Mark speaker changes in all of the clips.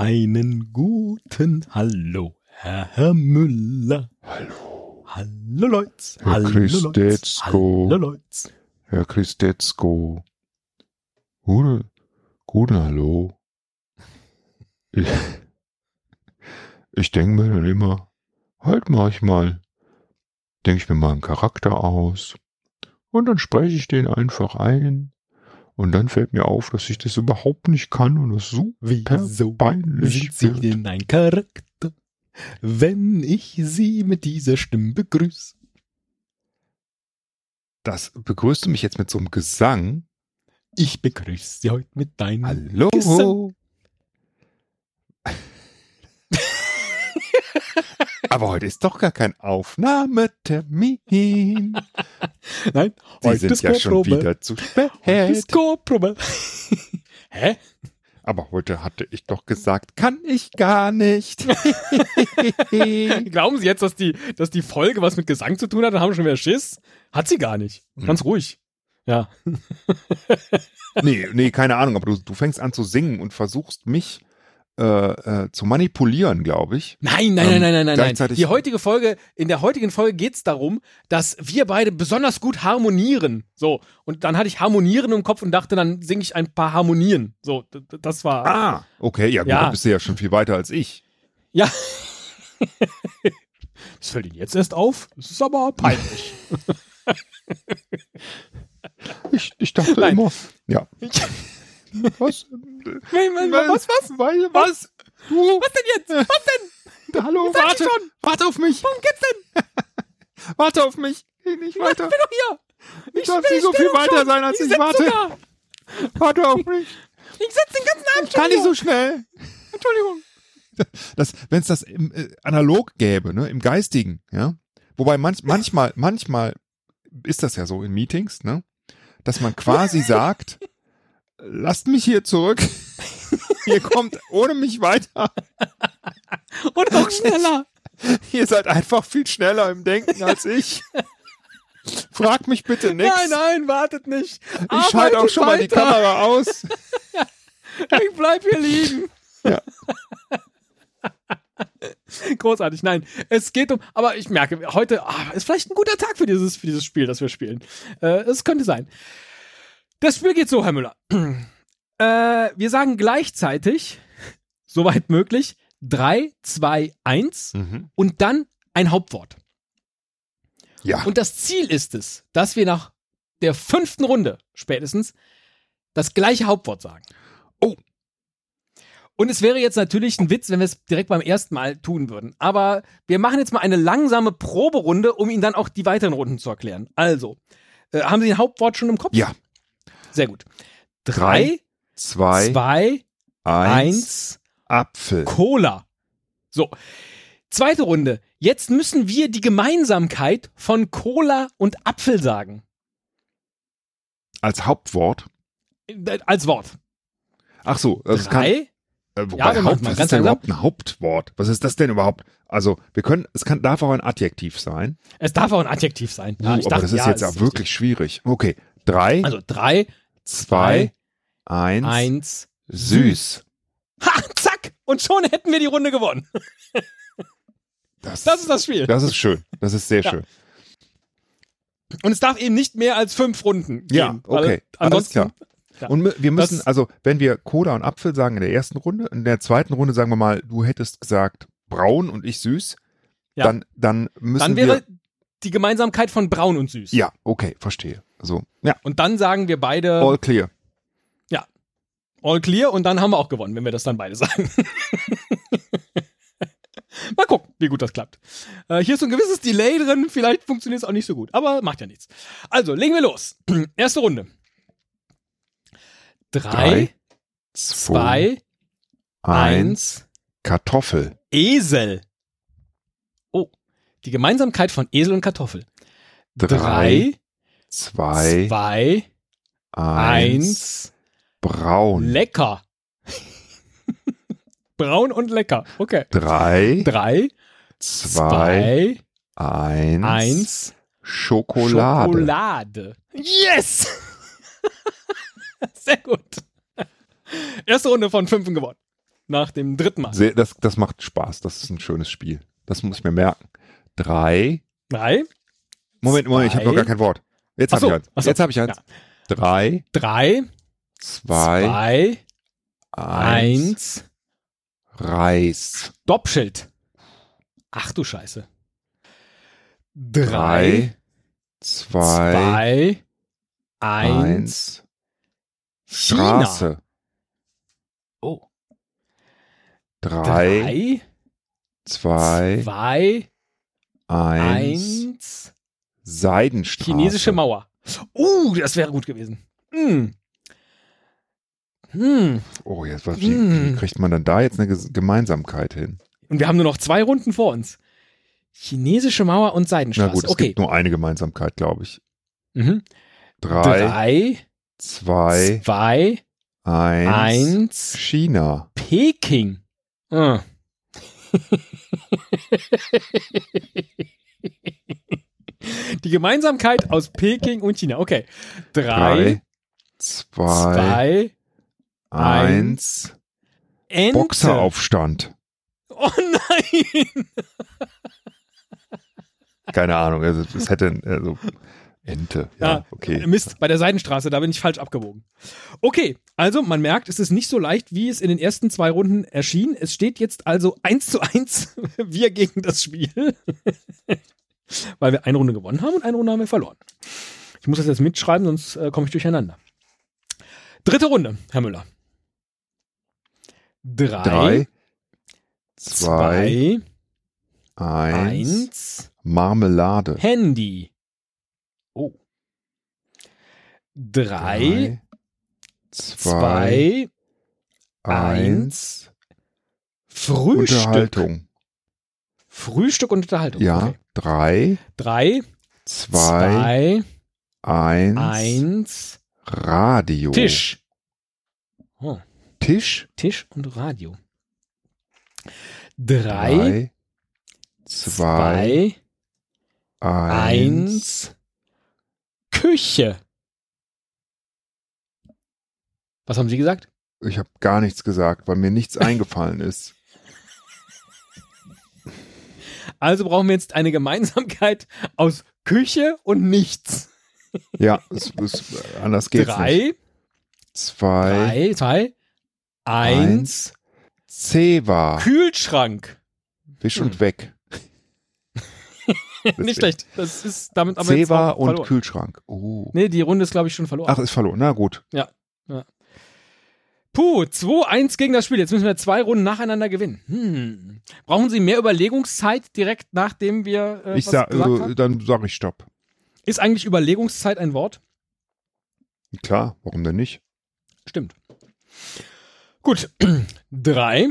Speaker 1: Einen guten Hallo, Herr, Herr Müller.
Speaker 2: Hallo.
Speaker 1: Hallo
Speaker 2: Leutz.
Speaker 1: Hallo
Speaker 2: Leutz.
Speaker 1: Hallo Leutz.
Speaker 2: Herr Christetzko. Gute, guten Hallo. Ich, ich denke mir dann immer, halt mach ich mal. Denke ich mir mal einen Charakter aus. Und dann spreche ich den einfach ein und dann fällt mir auf, dass ich das überhaupt nicht kann und das super
Speaker 1: Wieso
Speaker 2: peinlich
Speaker 1: sind Sie
Speaker 2: wird.
Speaker 1: denn ein Charakter, wenn ich Sie mit dieser Stimme begrüße?
Speaker 2: Das begrüßt du mich jetzt mit so einem Gesang.
Speaker 1: Ich begrüße Sie heute mit deinem
Speaker 2: Hallo.
Speaker 1: Gesang.
Speaker 2: Aber heute ist doch gar kein Aufnahmetermin.
Speaker 1: Nein,
Speaker 2: Sie
Speaker 1: heute
Speaker 2: sind
Speaker 1: ist
Speaker 2: ja schon wieder zu
Speaker 1: Heute
Speaker 2: spät.
Speaker 1: ist Chorprobe. Hä?
Speaker 2: Aber heute hatte ich doch gesagt, kann ich gar nicht.
Speaker 1: Glauben Sie jetzt, dass die, dass die Folge was mit Gesang zu tun hat und haben schon wieder Schiss? Hat sie gar nicht.
Speaker 2: Hm.
Speaker 1: Ganz ruhig. Ja.
Speaker 2: nee, nee, keine Ahnung, aber du, du fängst an zu singen und versuchst mich äh, äh, zu manipulieren, glaube ich.
Speaker 1: Nein, nein,
Speaker 2: Ähm,
Speaker 1: nein, nein, nein, nein, nein. Die heutige Folge, in der heutigen Folge geht's darum, dass wir beide besonders gut harmonieren. So. Und dann hatte ich Harmonieren im Kopf und dachte, dann singe ich ein paar Harmonien. So, das war.
Speaker 2: Ah, okay, ja gut,
Speaker 1: Ja.
Speaker 2: dann bist du ja schon viel weiter als ich.
Speaker 1: Ja. Das fällt Ihnen jetzt erst auf. Das ist aber peinlich.
Speaker 2: Ich, ich dachte
Speaker 1: Nein.
Speaker 2: immer, ja. Was?
Speaker 1: was, was?
Speaker 2: Was? Was? Du?
Speaker 1: Was denn jetzt? Was denn?
Speaker 2: Hallo,
Speaker 1: Sag ich
Speaker 2: warte,
Speaker 1: schon.
Speaker 2: warte auf mich.
Speaker 1: Worum geht's denn?
Speaker 2: Warte auf mich. Geh nicht
Speaker 1: Ich
Speaker 2: weiter.
Speaker 1: bin doch hier.
Speaker 2: Ich darf nicht so viel weiter sein, als ich
Speaker 1: sitz
Speaker 2: warte.
Speaker 1: Sogar.
Speaker 2: Warte auf mich.
Speaker 1: Ich sitze den ganzen Abend
Speaker 2: Ich kann
Speaker 1: schon
Speaker 2: nicht so
Speaker 1: hier.
Speaker 2: schnell.
Speaker 1: Entschuldigung.
Speaker 2: Das, wenn es das im, äh, analog gäbe, ne, im Geistigen, ja. Wobei manch, manchmal, manchmal ist das ja so in Meetings, ne, dass man quasi sagt, lasst mich hier zurück. Ihr kommt ohne mich weiter.
Speaker 1: Und noch schneller.
Speaker 2: Ihr seid einfach viel schneller im Denken als ich. Frag mich bitte nichts.
Speaker 1: Nein, nein, wartet nicht.
Speaker 2: Ich schalte auch schon mal die Kamera aus.
Speaker 1: Ich bleib hier liegen.
Speaker 2: Ja.
Speaker 1: Großartig, nein. Es geht um, aber ich merke, heute ah, ist vielleicht ein guter Tag für dieses, für dieses Spiel, das wir spielen. Äh, es könnte sein. Das Spiel geht so, Herr Müller. Äh, wir sagen gleichzeitig, soweit möglich, 3, 2, 1
Speaker 2: Mhm.
Speaker 1: und dann ein Hauptwort.
Speaker 2: Ja.
Speaker 1: Und das Ziel ist es, dass wir nach der fünften Runde spätestens das gleiche Hauptwort sagen.
Speaker 2: Oh.
Speaker 1: Und es wäre jetzt natürlich ein Witz, wenn wir es direkt beim ersten Mal tun würden. Aber wir machen jetzt mal eine langsame Proberunde, um Ihnen dann auch die weiteren Runden zu erklären. Also, äh, haben Sie ein Hauptwort schon im Kopf?
Speaker 2: Ja.
Speaker 1: Sehr gut.
Speaker 2: Drei,
Speaker 1: Drei,
Speaker 2: Zwei,
Speaker 1: zwei,
Speaker 2: eins,
Speaker 1: eins,
Speaker 2: Apfel.
Speaker 1: Cola. So. Zweite Runde. Jetzt müssen wir die Gemeinsamkeit von Cola und Apfel sagen.
Speaker 2: Als Hauptwort.
Speaker 1: Als Wort.
Speaker 2: Ach so, also
Speaker 1: Drei,
Speaker 2: äh,
Speaker 1: Ja,
Speaker 2: wobei Haupt, was
Speaker 1: ganz
Speaker 2: ist denn überhaupt ein Hauptwort? Was ist das denn überhaupt? Also, wir können, es kann, darf auch ein Adjektiv sein.
Speaker 1: Es darf auch ein Adjektiv sein. Ja,
Speaker 2: Uh, aber
Speaker 1: dachte,
Speaker 2: das ist
Speaker 1: ja,
Speaker 2: jetzt auch wirklich schwierig. Okay, drei,
Speaker 1: richtig. Also drei,
Speaker 2: zwei, eins,
Speaker 1: eins.
Speaker 2: süß.
Speaker 1: Ha, zack! Und schon hätten wir die Runde gewonnen.
Speaker 2: Das,
Speaker 1: Das ist das Spiel.
Speaker 2: das ist schön. Das ist sehr
Speaker 1: Ja.
Speaker 2: schön.
Speaker 1: Und es darf eben nicht mehr als fünf Runden gehen.
Speaker 2: Ja,
Speaker 1: weil
Speaker 2: okay. Alles
Speaker 1: Ansonsten,
Speaker 2: klar.
Speaker 1: Ja.
Speaker 2: Und wir müssen,
Speaker 1: Das-
Speaker 2: also, wenn wir Cola und Apfel sagen in der ersten Runde, in der zweiten Runde sagen wir mal, du hättest gesagt braun und ich süß,
Speaker 1: Ja.
Speaker 2: dann, dann müssen
Speaker 1: dann
Speaker 2: wir.
Speaker 1: wäre die Gemeinsamkeit von braun und süß.
Speaker 2: Ja, okay, verstehe. So, ja,
Speaker 1: Und dann sagen wir beide
Speaker 2: all clear.
Speaker 1: all clear und dann haben wir auch gewonnen, wenn wir das dann beide sagen. Mal gucken, wie gut das klappt. Äh, hier ist so ein gewisses Delay drin, vielleicht funktioniert es auch nicht so gut, aber macht ja nichts. Also, legen wir los. Erste Runde. Drei,
Speaker 2: Drei,
Speaker 1: zwei, eins,
Speaker 2: Kartoffel.
Speaker 1: Esel. Oh, die Gemeinsamkeit von Esel und Kartoffel.
Speaker 2: Drei, zwei,
Speaker 1: zwei,
Speaker 2: eins,
Speaker 1: eins,
Speaker 2: braun.
Speaker 1: lecker. Braun und lecker. Okay.
Speaker 2: Drei,
Speaker 1: Drei,
Speaker 2: zwei,
Speaker 1: zwei,
Speaker 2: eins,
Speaker 1: eins,
Speaker 2: Schokolade.
Speaker 1: Schokolade. Yes! Sehr gut. Erste Runde von fünf gewonnen. Nach dem dritten Mal.
Speaker 2: Sehr, das, das macht Spaß. Das ist ein schönes Spiel. Das muss ich mir merken. Drei.
Speaker 1: Drei,
Speaker 2: Moment, Moment, ich habe noch gar kein Wort. Jetzt habe
Speaker 1: so,
Speaker 2: ich eins.
Speaker 1: so.
Speaker 2: Jetzt habe ich eins.
Speaker 1: Ja.
Speaker 2: Drei,
Speaker 1: drei,
Speaker 2: zwei,
Speaker 1: zwei,
Speaker 2: eins.
Speaker 1: eins,
Speaker 2: Reis.
Speaker 1: Doppschild. Ach du Scheiße. Drei,
Speaker 2: Drei, zwei,
Speaker 1: zwei, eins,
Speaker 2: eins.
Speaker 1: China.
Speaker 2: Straße.
Speaker 1: Oh.
Speaker 2: Drei,
Speaker 1: Drei,
Speaker 2: zwei,
Speaker 1: zwei,
Speaker 2: eins. Seidenstraße.
Speaker 1: chinesische Mauer. Uh, das wäre gut gewesen. Hm. Hm.
Speaker 2: Oh, jetzt was, wie,
Speaker 1: Mm.
Speaker 2: wie kriegt man dann da jetzt eine Gemeinsamkeit hin?
Speaker 1: Und wir haben nur noch zwei Runden vor uns. Chinesische Mauer und
Speaker 2: Na
Speaker 1: Seidenstraße.
Speaker 2: gut, es
Speaker 1: okay.
Speaker 2: gibt nur eine Gemeinsamkeit, glaube ich.
Speaker 1: Mhm.
Speaker 2: Drei,
Speaker 1: Drei,
Speaker 2: zwei,
Speaker 1: zwei,
Speaker 2: eins.
Speaker 1: eins,
Speaker 2: China.
Speaker 1: Peking. Ah. Die Gemeinsamkeit aus Peking und China. Okay. Drei,
Speaker 2: Drei, zwei,
Speaker 1: zwei,
Speaker 2: eins.
Speaker 1: Ente.
Speaker 2: Boxeraufstand.
Speaker 1: Oh nein!
Speaker 2: Keine Ahnung, also es hätte also Ente. Ja,
Speaker 1: Ja,
Speaker 2: okay.
Speaker 1: Mist, bei der Seidenstraße, da bin ich falsch abgewogen. Okay, also man merkt, es ist nicht so leicht, wie es in den ersten zwei Runden erschien. Es steht jetzt also eins zu eins wir gegen das Spiel. Weil wir eine Runde gewonnen haben und eine Runde haben wir verloren. Ich muss das jetzt mitschreiben, sonst äh, komme ich durcheinander. Dritte Runde, Herr Müller. Drei,
Speaker 2: Drei, zwei,
Speaker 1: zwei,
Speaker 2: eins.
Speaker 1: eins,
Speaker 2: Marmelade.
Speaker 1: Handy. Oh. Drei,
Speaker 2: zwei,
Speaker 1: zwei, eins, Frühstück.
Speaker 2: Unterhaltung.
Speaker 1: Frühstück und Unterhaltung.
Speaker 2: Ja,
Speaker 1: Okay.
Speaker 2: drei,
Speaker 1: Drei,
Speaker 2: zwei,
Speaker 1: zwei,
Speaker 2: eins,
Speaker 1: eins,
Speaker 2: Radio.
Speaker 1: Tisch. Oh,
Speaker 2: Tisch.
Speaker 1: Tisch und Radio. Drei,
Speaker 2: Drei, zwei,
Speaker 1: zwei,
Speaker 2: eins.
Speaker 1: eins, Küche. Was haben Sie gesagt?
Speaker 2: Ich habe gar nichts gesagt, weil mir nichts eingefallen ist.
Speaker 1: Also brauchen wir jetzt eine Gemeinsamkeit aus Küche und nichts.
Speaker 2: Ja, es, es, anders geht's nicht.
Speaker 1: Drei,
Speaker 2: Zwei,
Speaker 1: drei, zwei, eins,
Speaker 2: Zewa.
Speaker 1: Kühlschrank.
Speaker 2: Wisch
Speaker 1: Hm.
Speaker 2: und weg.
Speaker 1: Nicht schlecht. Das ist damit aber
Speaker 2: Zewa und
Speaker 1: verloren.
Speaker 2: Kühlschrank. Oh.
Speaker 1: Nee, die Runde ist, glaube ich, schon verloren.
Speaker 2: Ach, ist verloren. Na gut.
Speaker 1: Puh, 2-1 gegen das Spiel. Jetzt müssen wir zwei Runden nacheinander gewinnen. Hm. Brauchen Sie mehr Überlegungszeit direkt nachdem wir äh,
Speaker 2: ich
Speaker 1: was
Speaker 2: sag,
Speaker 1: haben?
Speaker 2: dann sage ich Stopp.
Speaker 1: Ist eigentlich Überlegungszeit ein Wort?
Speaker 2: Klar, warum denn nicht?
Speaker 1: Stimmt. Gut. Drei,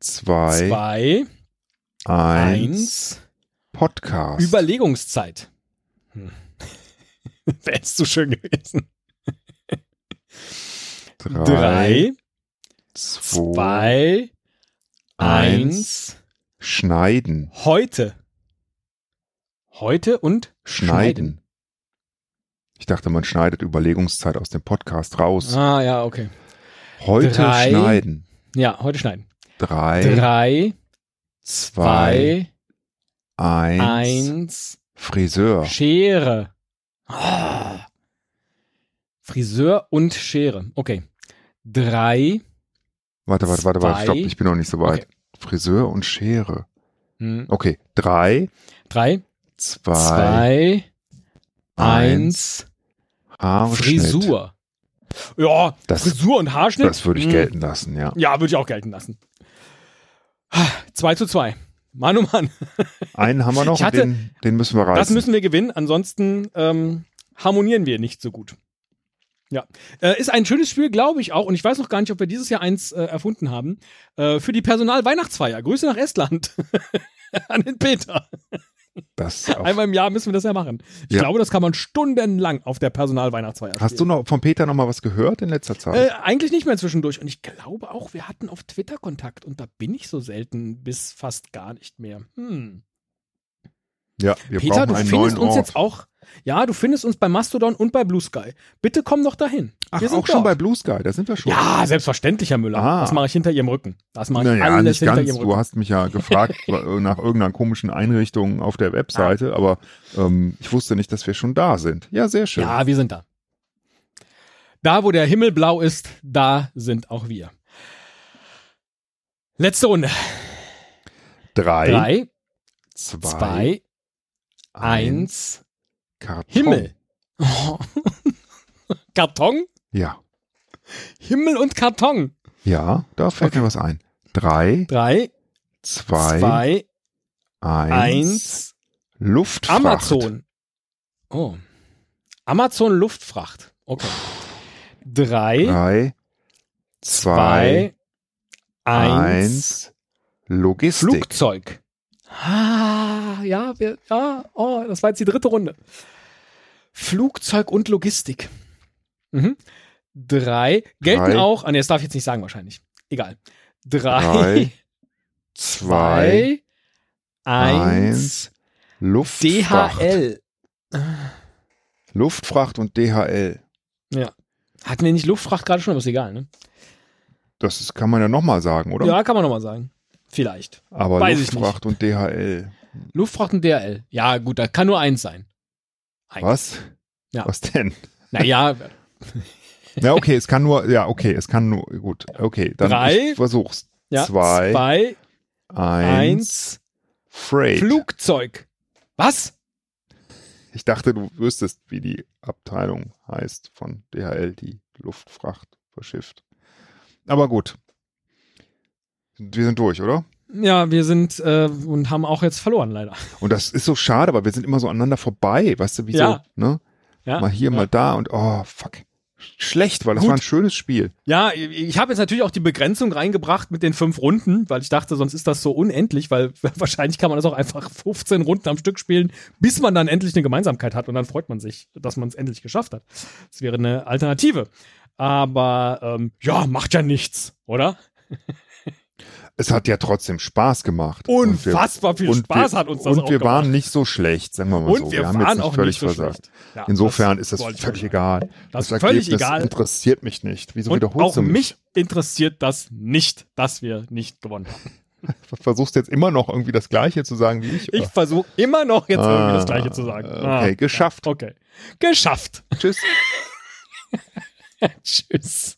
Speaker 2: Zwei,
Speaker 1: zwei,
Speaker 2: eins. Podcast.
Speaker 1: Überlegungszeit. Hm. Wäre es so schön gewesen.
Speaker 2: Drei,
Speaker 1: Drei,
Speaker 2: zwei,
Speaker 1: zwei, eins.
Speaker 2: Schneiden.
Speaker 1: Heute. Heute und
Speaker 2: Schneiden. Ich dachte, man schneidet Überlegungszeit aus dem Podcast raus.
Speaker 1: Ah, ja, okay.
Speaker 2: Heute
Speaker 1: Drei.
Speaker 2: schneiden.
Speaker 1: Ja, heute schneiden.
Speaker 2: Drei,
Speaker 1: Drei,
Speaker 2: zwei,
Speaker 1: zwei,
Speaker 2: eins,
Speaker 1: eins,
Speaker 2: Friseur.
Speaker 1: Schere. Ah. Friseur und Schere. Okay. Drei.
Speaker 2: Warte, warte, warte, warte,
Speaker 1: zwei.
Speaker 2: stopp, ich bin noch nicht so weit.
Speaker 1: Okay.
Speaker 2: Friseur und Schere.
Speaker 1: Hm.
Speaker 2: Okay, drei,
Speaker 1: Drei,
Speaker 2: zwei,
Speaker 1: zwei, eins. Frisur. Ja,
Speaker 2: Das-
Speaker 1: Frisur und Haarschnitt.
Speaker 2: Das würde ich
Speaker 1: Hm.
Speaker 2: gelten lassen, ja.
Speaker 1: Ja, würde ich auch gelten lassen. 2 zu 2. Mann, oh Mann.
Speaker 2: Einen haben wir noch
Speaker 1: hatte-
Speaker 2: den, den müssen wir reißen.
Speaker 1: Das müssen wir gewinnen, ansonsten ähm, harmonieren wir nicht so gut. Ja, äh, ist ein schönes Spiel, glaube ich auch. Und ich weiß noch gar nicht, ob wir dieses Jahr eins äh, erfunden haben. Äh, für die Personal-Weihnachtsfeier. Grüße nach Estland. An den Peter.
Speaker 2: das
Speaker 1: Einmal im Jahr müssen wir das ja machen. Ich
Speaker 2: Ja.
Speaker 1: glaube, das kann man stundenlang auf der Personal-Weihnachtsfeier
Speaker 2: Hast du noch von Peter noch mal was gehört in letzter Zeit?
Speaker 1: Äh, eigentlich nicht mehr zwischendurch. Und ich glaube auch, wir hatten auf Twitter Kontakt. Und da bin ich so selten bis fast gar nicht mehr. Hm.
Speaker 2: Ja, wir
Speaker 1: Peter,
Speaker 2: brauchen
Speaker 1: du
Speaker 2: einen
Speaker 1: findest
Speaker 2: neuen
Speaker 1: uns
Speaker 2: Ort.
Speaker 1: jetzt auch. Ja, du findest uns bei Mastodon und bei Blue Sky. Bitte komm doch dahin.
Speaker 2: Ach,
Speaker 1: Wir sind
Speaker 2: auch schon
Speaker 1: dort.
Speaker 2: bei Blue Sky, da sind wir schon.
Speaker 1: Ja, selbstverständlich, Herr Müller.
Speaker 2: Ah.
Speaker 1: Das mache ich hinter Ihrem Rücken. Das mache ich
Speaker 2: Naja,
Speaker 1: alles hinter
Speaker 2: ganz.
Speaker 1: Ihrem Rücken.
Speaker 2: Du hast mich ja gefragt nach irgendeiner komischen Einrichtung auf der Webseite, aber ähm, ich wusste nicht, dass wir schon da sind. Ja, sehr schön.
Speaker 1: Ja, wir sind da. Da, wo der Himmel blau ist, da sind auch wir. Letzte Runde.
Speaker 2: Drei,
Speaker 1: Drei,
Speaker 2: zwei,
Speaker 1: zwei, eins.
Speaker 2: Karton.
Speaker 1: Himmel. Oh. Karton?
Speaker 2: Ja,
Speaker 1: Himmel und Karton.
Speaker 2: ja, da fällt mir was ein. Drei,
Speaker 1: Drei,
Speaker 2: zwei,
Speaker 1: zwei,
Speaker 2: eins,
Speaker 1: eins.
Speaker 2: Luftfracht.
Speaker 1: Amazon. Oh. Amazon Luftfracht. Okay. Drei,
Speaker 2: Drei, zwei,
Speaker 1: zwei, eins.
Speaker 2: eins, Logistik.
Speaker 1: Flugzeug. Ah, ja, wir, ja, oh, das war jetzt die dritte Runde. Flugzeug und Logistik. Mhm. Drei. Gelten
Speaker 2: Drei.
Speaker 1: auch, ah, nee, das darf ich jetzt nicht sagen wahrscheinlich. Egal. Drei,
Speaker 2: Drei, zwei,
Speaker 1: zwei, eins,
Speaker 2: Luftfracht.
Speaker 1: DHL.
Speaker 2: Luftfracht und DHL.
Speaker 1: Ja. Hatten wir nicht Luftfracht gerade schon, aber ist egal, ne?
Speaker 2: Das kann man ja nochmal sagen, oder?
Speaker 1: Ja, kann man nochmal sagen. Vielleicht.
Speaker 2: Aber
Speaker 1: weiß
Speaker 2: Luftfracht und DHL.
Speaker 1: Luftfracht und DHL. Ja, gut, da kann nur eins sein. Eins.
Speaker 2: Was?
Speaker 1: Ja.
Speaker 2: Was denn?
Speaker 1: Naja,
Speaker 2: Ja, okay, es kann nur, ja, okay, es kann nur, gut, okay, dann
Speaker 1: Drei.
Speaker 2: versuch's.
Speaker 1: ja,
Speaker 2: Zwei,
Speaker 1: zwei
Speaker 2: eins,
Speaker 1: eins,
Speaker 2: Freight.
Speaker 1: Flugzeug. Was?
Speaker 2: Ich dachte, du wüsstest, wie die Abteilung heißt von DHL, die Luftfracht verschifft. Aber gut. Wir sind durch, oder?
Speaker 1: Ja, wir sind äh, und haben auch jetzt verloren, leider.
Speaker 2: Und das ist so schade, weil wir sind immer so aneinander vorbei, weißt du, wie
Speaker 1: Ja.
Speaker 2: so, ne?
Speaker 1: Ja,
Speaker 2: Mal hier,
Speaker 1: ja.
Speaker 2: mal da und oh, fuck. Schlecht, weil das
Speaker 1: Gut.
Speaker 2: war ein schönes Spiel.
Speaker 1: Ja, ich habe jetzt natürlich auch die Begrenzung reingebracht mit den fünf Runden, weil ich dachte, sonst ist das so unendlich, weil wahrscheinlich kann man das auch einfach 15 Runden am Stück spielen, bis man dann endlich eine Gemeinsamkeit hat und dann freut man sich, dass man es endlich geschafft hat. Das wäre eine Alternative. Aber ähm, ja, macht ja nichts, oder?
Speaker 2: Es hat ja trotzdem Spaß gemacht. Und wir-
Speaker 1: Unfassbar viel Spaß
Speaker 2: wir,
Speaker 1: hat uns das
Speaker 2: Und wir
Speaker 1: gemacht.
Speaker 2: waren nicht so schlecht, sagen wir mal
Speaker 1: und
Speaker 2: so.
Speaker 1: wir
Speaker 2: haben
Speaker 1: waren
Speaker 2: jetzt nicht
Speaker 1: auch
Speaker 2: völlig
Speaker 1: nicht so
Speaker 2: versagt.
Speaker 1: Ja,
Speaker 2: Insofern
Speaker 1: das
Speaker 2: ist das
Speaker 1: ich
Speaker 2: völlig egal.
Speaker 1: Das ist
Speaker 2: Ergebnis
Speaker 1: völlig egal.
Speaker 2: interessiert mich nicht. Wieso
Speaker 1: Und
Speaker 2: wiederholst
Speaker 1: auch
Speaker 2: du mich?
Speaker 1: mich interessiert das nicht, dass wir nicht gewonnen haben.
Speaker 2: Versuchst jetzt immer noch irgendwie das Gleiche zu sagen wie ich?
Speaker 1: Ich
Speaker 2: oder?
Speaker 1: versuche immer noch jetzt irgendwie das
Speaker 2: Ah,
Speaker 1: Gleiche zu sagen.
Speaker 2: Okay,
Speaker 1: Ah,
Speaker 2: geschafft.
Speaker 1: Okay. Geschafft.
Speaker 2: Tschüss.
Speaker 1: Tschüss.